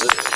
This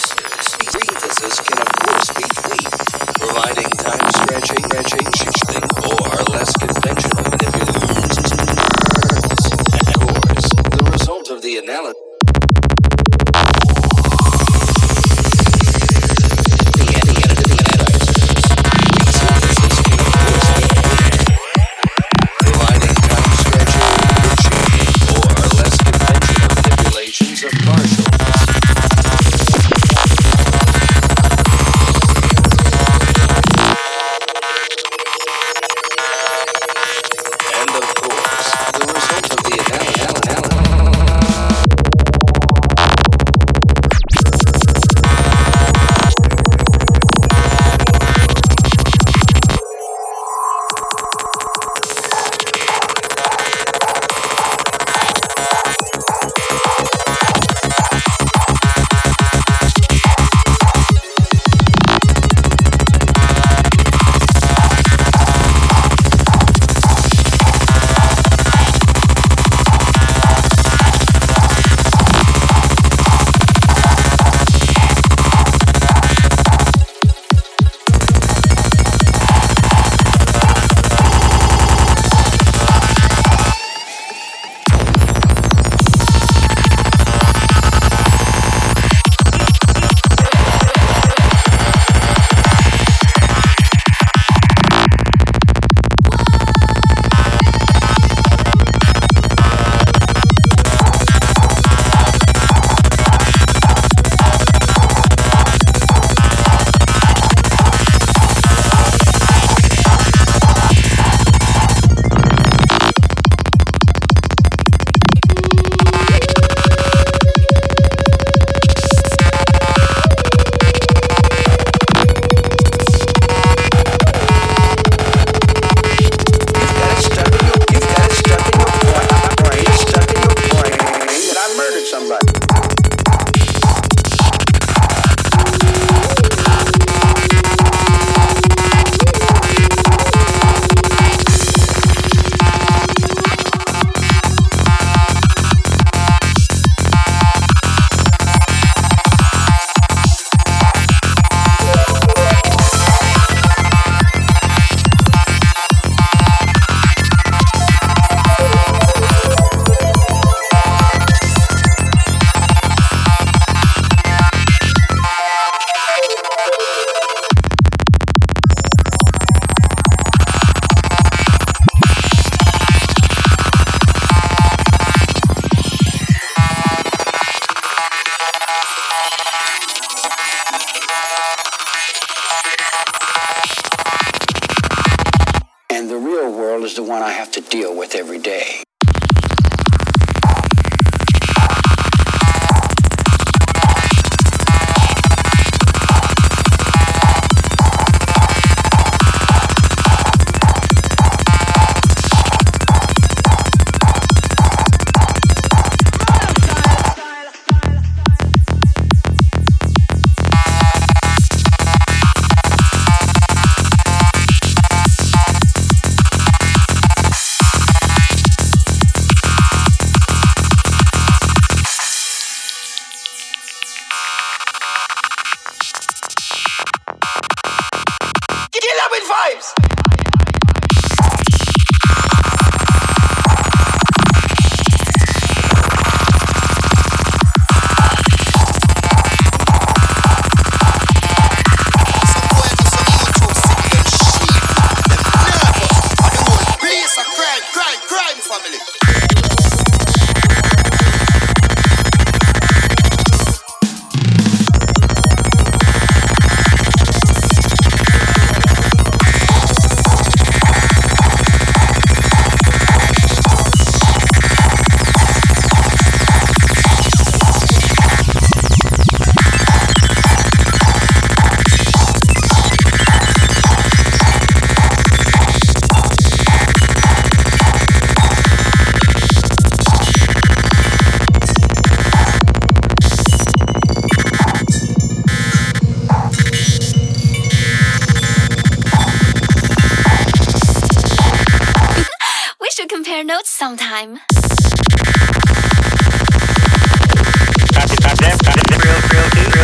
deal with every day. compare notes sometime. Real, real, real,